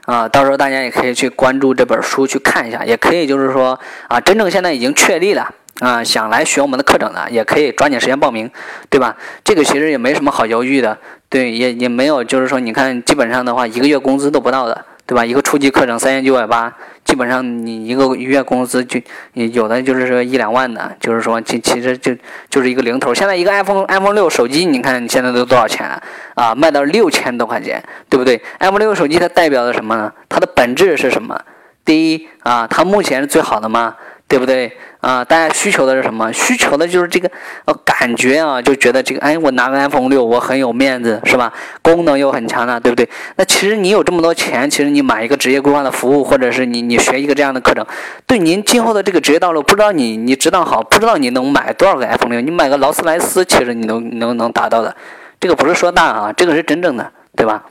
啊，到时候大家也可以去关注这本书去看一下，也可以就是说啊，真正现在已经确立了啊，想来学我们的课程的，也可以抓紧时间报名，对吧？这个其实也没什么好犹豫的，对，也也没有就是说，你看基本上的话，一个月工资都不到的。对吧？一个初级课程三千九百八，基本上你一个月工资就有的就是说一两万的，就是说其其实就就是一个零头。现在一个 iPhone iPhone 六手机，你看你现在都多少钱啊啊？卖到六千多块钱，对不对？iPhone 六手机它代表的什么呢？它的本质是什么？第一啊，它目前是最好的吗？对不对啊？大家需求的是什么？需求的就是这个呃感觉啊，就觉得这个哎，我拿个 iPhone 六，我很有面子，是吧？功能又很强大，对不对？那其实你有这么多钱，其实你买一个职业规划的服务，或者是你你学一个这样的课程，对您今后的这个职业道路，不知道你你指导好，不知道你能买多少个 iPhone 六？你买个劳斯莱斯，其实你能能能达到的。这个不是说大啊，这个是真正的，对吧？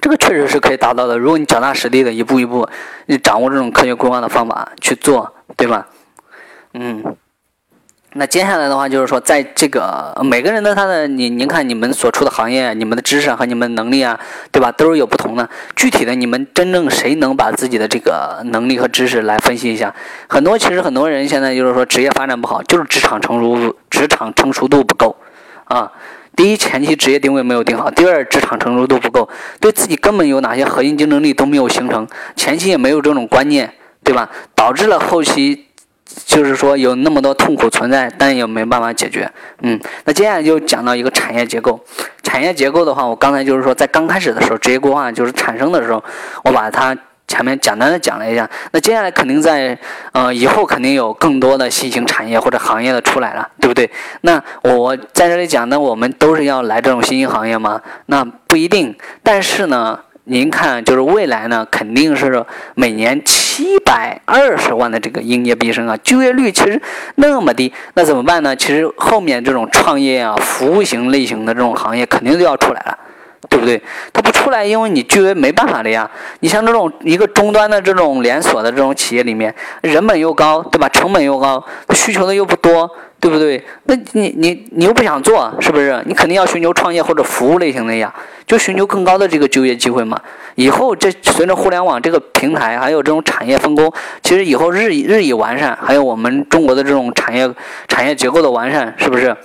这个确实是可以达到的。如果你脚踏实地的一步一步，你掌握这种科学规划的方法去做。对吧？嗯，那接下来的话就是说，在这个每个人的他的你，您看你们所处的行业，你们的知识和你们能力啊，对吧？都是有不同的。具体的，你们真正谁能把自己的这个能力和知识来分析一下？很多其实很多人现在就是说职业发展不好，就是职场成熟职场成熟度不够啊。第一，前期职业定位没有定好；第二，职场成熟度不够，对自己根本有哪些核心竞争力都没有形成，前期也没有这种观念。对吧？导致了后期就是说有那么多痛苦存在，但也没办法解决。嗯，那接下来就讲到一个产业结构。产业结构的话，我刚才就是说在刚开始的时候，职业规划就是产生的时候，我把它。前面简单的讲了一下，那接下来肯定在呃以后肯定有更多的新型产业或者行业的出来了，对不对？那我在这里讲，那我们都是要来这种新兴行业吗？那不一定。但是呢，您看，就是未来呢，肯定是每年七百二十万的这个应届毕业生啊，就业率其实那么低，那怎么办呢？其实后面这种创业啊、服务型类型的这种行业肯定就要出来了。对不对？它不出来，因为你就业没办法的呀。你像这种一个终端的这种连锁的这种企业里面，人本又高，对吧？成本又高，需求的又不多，对不对？那你你你又不想做，是不是？你肯定要寻求创业或者服务类型的呀，就寻求更高的这个就业机会嘛。以后这随着互联网这个平台，还有这种产业分工，其实以后日益日益完善，还有我们中国的这种产业产业结构的完善，是不是？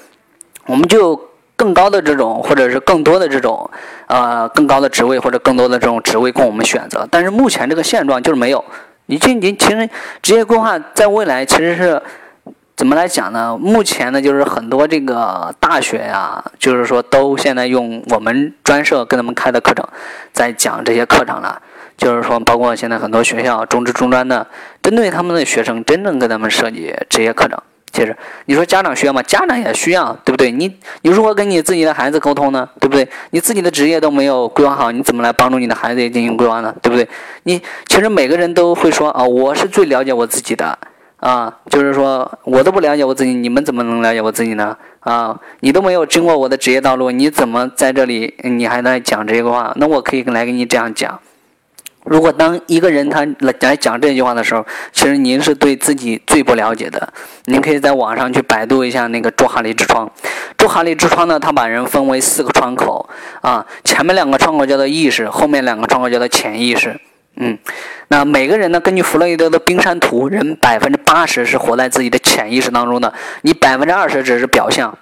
我们就。更高的这种，或者是更多的这种，呃，更高的职位或者更多的这种职位供我们选择。但是目前这个现状就是没有。你这你其实职业规划在未来其实是怎么来讲呢？目前呢，就是很多这个大学呀，就是说都现在用我们专设跟他们开的课程，在讲这些课程了。就是说，包括现在很多学校中职中专的，针对他们的学生，真正给他们设计职业课程。其实，你说家长需要吗？家长也需要，对不对？你你如何跟你自己的孩子沟通呢？对不对？你自己的职业都没有规划好，你怎么来帮助你的孩子也进行规划呢？对不对？你其实每个人都会说啊，我是最了解我自己的啊，就是说我都不了解我自己，你们怎么能了解我自己呢？啊，你都没有经过我的职业道路，你怎么在这里你还在讲这个话？那我可以来跟你这样讲。如果当一个人他来来讲这句话的时候，其实您是对自己最不了解的。您可以在网上去百度一下那个朱哈利之窗。朱哈利之窗呢，他把人分为四个窗口啊，前面两个窗口叫做意识，后面两个窗口叫做潜意识。嗯，那每个人呢，根据弗洛伊德的冰山图，人百分之八十是活在自己的潜意识当中的，你百分之二十只是表象。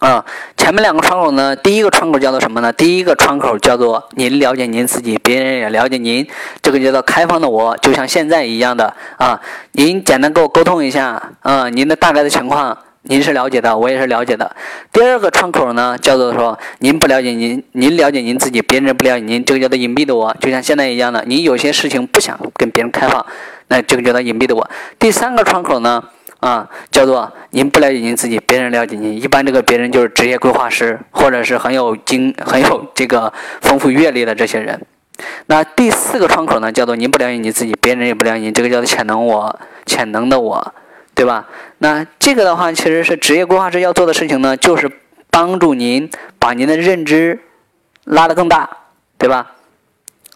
啊，前面两个窗口呢，第一个窗口叫做什么呢？第一个窗口叫做您了解您自己，别人也了解您，这个叫做开放的我，就像现在一样的啊。您简单跟我沟通一下，啊，您的大概的情况，您是了解的，我也是了解的。第二个窗口呢，叫做说您不了解您，您了解您自己，别人不了解您，这个叫做隐蔽的我，就像现在一样的，你有些事情不想跟别人开放，那这个叫做隐蔽的我。第三个窗口呢？啊，叫做您不了解您自己，别人了解您。一般这个别人就是职业规划师，或者是很有经、很有这个丰富阅历的这些人。那第四个窗口呢，叫做您不了解你自己，别人也不了解你，这个叫做潜能我，潜能的我，对吧？那这个的话，其实是职业规划师要做的事情呢，就是帮助您把您的认知拉得更大，对吧？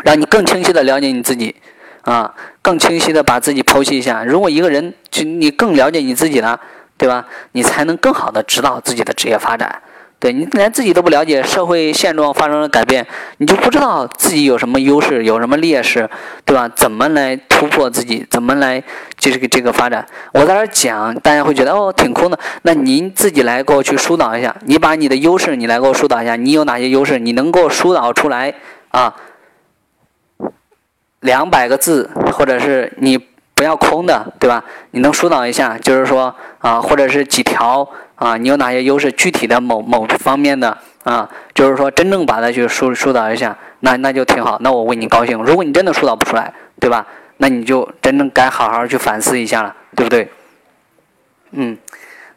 让你更清晰的了解你自己。啊，更清晰的把自己剖析一下。如果一个人就你更了解你自己了，对吧？你才能更好的指导自己的职业发展。对你连自己都不了解，社会现状发生了改变，你就不知道自己有什么优势，有什么劣势，对吧？怎么来突破自己？怎么来这个这个发展？我在这讲，大家会觉得哦挺空的。那您自己来给我去疏导一下，你把你的优势你来给我疏导一下，你有哪些优势？你能给我疏导出来啊？两百个字，或者是你不要空的，对吧？你能疏导一下，就是说啊，或者是几条啊，你有哪些优势？具体的某某方面的啊，就是说真正把它去疏疏导一下，那那就挺好，那我为你高兴。如果你真的疏导不出来，对吧？那你就真正该好好去反思一下了，对不对？嗯，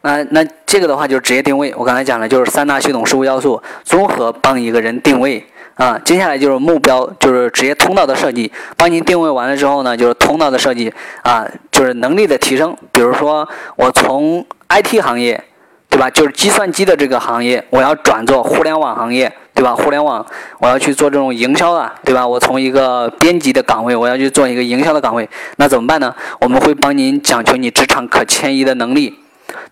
那那这个的话就是职业定位，我刚才讲了，就是三大系统事物要素综合帮一个人定位。啊，接下来就是目标，就是职业通道的设计。帮您定位完了之后呢，就是通道的设计啊，就是能力的提升。比如说，我从 IT 行业，对吧？就是计算机的这个行业，我要转做互联网行业，对吧？互联网，我要去做这种营销啊，对吧？我从一个编辑的岗位，我要去做一个营销的岗位，那怎么办呢？我们会帮您讲求你职场可迁移的能力。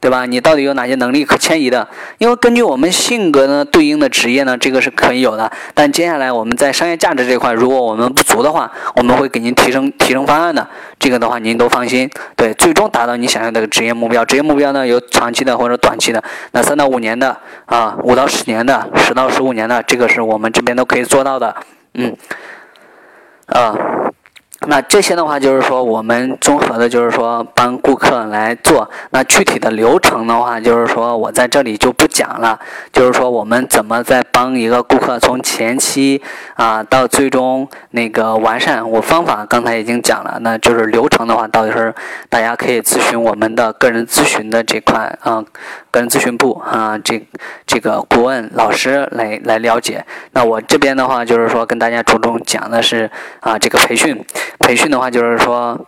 对吧？你到底有哪些能力可迁移的？因为根据我们性格呢，对应的职业呢，这个是可以有的。但接下来我们在商业价值这块，如果我们不足的话，我们会给您提升提升方案的。这个的话您都放心。对，最终达到你想要的职业目标。职业目标呢，有长期的或者短期的。那三到五年的啊，五到十年的，十到十五年的，这个是我们这边都可以做到的。嗯，啊。那这些的话，就是说我们综合的，就是说帮顾客来做。那具体的流程的话，就是说我在这里就不讲了。就是说我们怎么在帮一个顾客从前期啊到最终那个完善，我方法刚才已经讲了。那就是流程的话，到时候大家可以咨询我们的个人咨询的这块啊，个人咨询部啊，这这个顾问老师来来了解。那我这边的话，就是说跟大家着重讲的是啊这个培训。培训的话，就是说，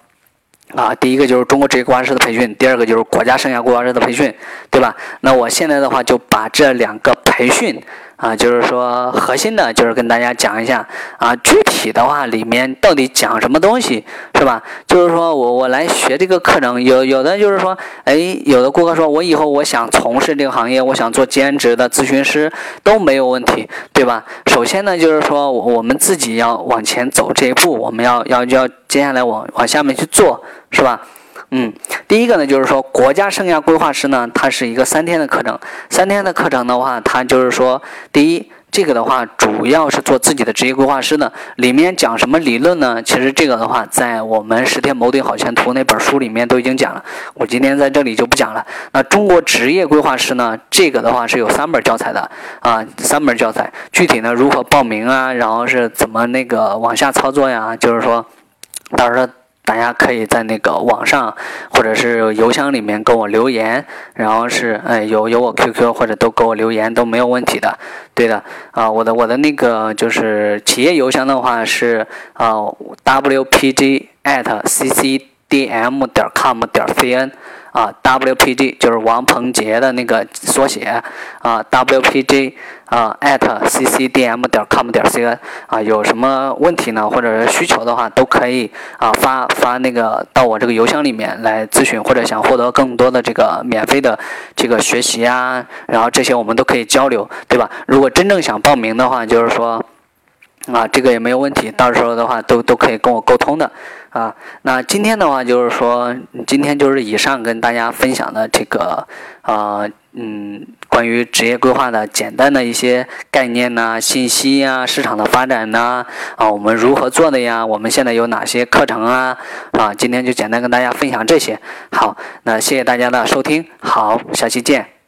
啊，第一个就是中国职业规划师的培训，第二个就是国家生涯规划师的培训，对吧？那我现在的话就把这两个培训。啊，就是说核心的，就是跟大家讲一下啊，具体的话里面到底讲什么东西，是吧？就是说我我来学这个课程，有有的就是说，哎，有的顾客说我以后我想从事这个行业，我想做兼职的咨询师都没有问题，对吧？首先呢，就是说我们自己要往前走这一步，我们要要要接下来往往下面去做，是吧？嗯，第一个呢，就是说国家生涯规划师呢，它是一个三天的课程。三天的课程的话，它就是说，第一，这个的话主要是做自己的职业规划师的。里面讲什么理论呢？其实这个的话，在我们《十天谋定好前途》那本书里面都已经讲了。我今天在这里就不讲了。那中国职业规划师呢，这个的话是有三本教材的啊，三本教材。具体呢，如何报名啊？然后是怎么那个往下操作呀？就是说，到时候。大家可以在那个网上或者是邮箱里面跟我留言，然后是哎有有我 QQ 或者都给我留言都没有问题的，对的啊，我的我的那个就是企业邮箱的话是啊 wpg at ccdm 点 com 点 cn。啊，WPG 就是王鹏杰的那个缩写啊，WPG 啊，at ccdm 点 com 点 cn 啊，有什么问题呢，或者是需求的话，都可以啊发发那个到我这个邮箱里面来咨询，或者想获得更多的这个免费的这个学习啊，然后这些我们都可以交流，对吧？如果真正想报名的话，就是说啊，这个也没有问题，到时候的话都都可以跟我沟通的。啊，那今天的话就是说，今天就是以上跟大家分享的这个，呃，嗯，关于职业规划的简单的一些概念呐、信息呀、市场的发展呐，啊，我们如何做的呀？我们现在有哪些课程啊？啊，今天就简单跟大家分享这些。好，那谢谢大家的收听，好，下期见。